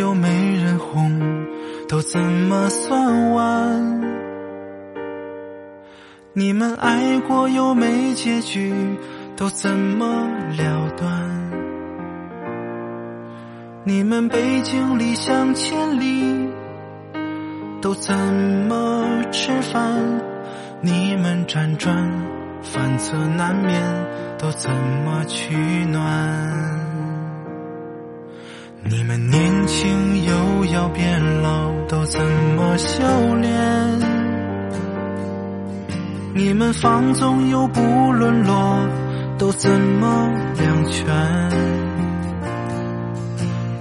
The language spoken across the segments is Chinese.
又没人哄，都怎么算完？你们爱过又没结局，都怎么了断？你们背井离乡千里，都怎么吃饭？你们辗转反侧难眠，都怎么取暖？你们年轻又要变老，都怎么修炼？你们放纵又不沦落，都怎么两全？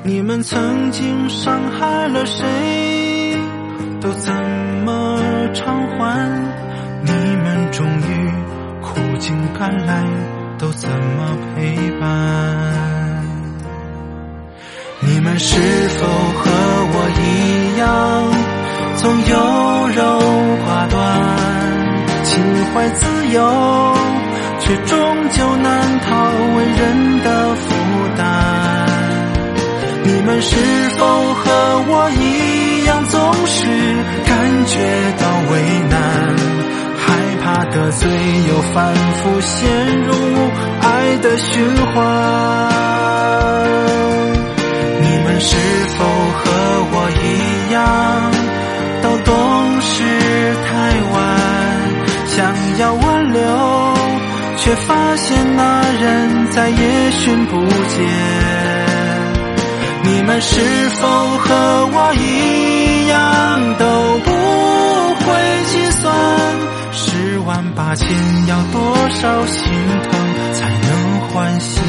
你们曾经伤害了谁，都怎么偿还？你们终于苦尽甘来，都怎么陪伴？你们是否和我一样，总优柔寡断，情怀自由，却终究难逃为人的负担？你们是否和我一样，总是感觉到为难，害怕得罪，又反复陷入爱的循环？是否和我一样，都懂事太晚，想要挽留，却发现那人再也寻不见。你们是否和我一样，都不会计算十万八千要多少心疼，才能换心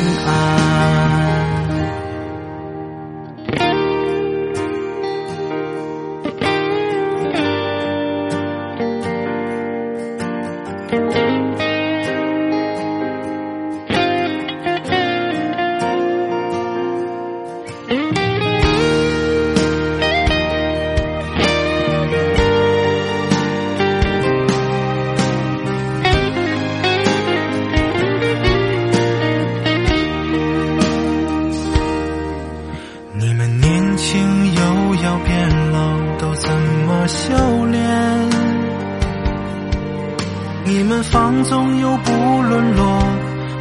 你们放纵又不沦落，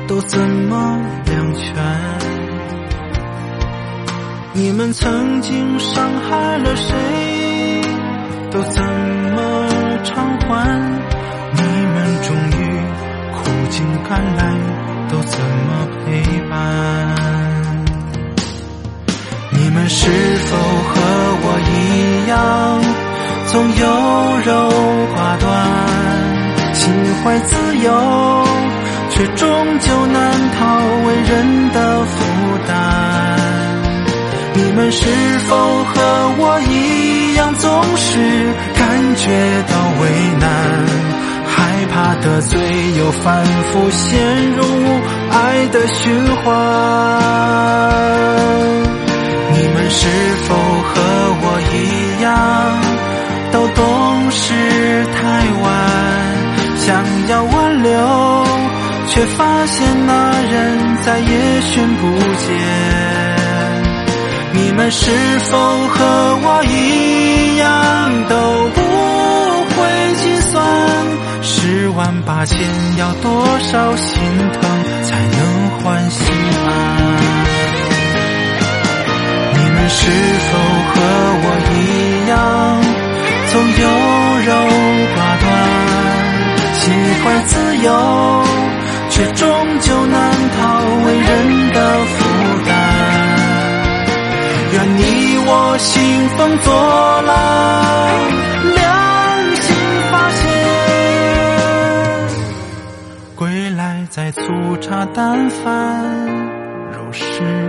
都怎么两全？你们曾经伤害了谁，都怎么偿还？你们终于苦尽甘来，都怎么陪伴？你们是否和我一样，总有柔？心怀自由，却终究难逃为人的负担。你们是否和我一样，总是感觉到为难，害怕得罪，又反复陷入爱的循环？留，却发现那人再也寻不见。你们是否和我一样，都不会计算十万八千要多少心疼才能换心安？你们是否却终究难逃为人的负担。愿你我兴风作浪，良心发现，归来再粗茶淡饭，如是。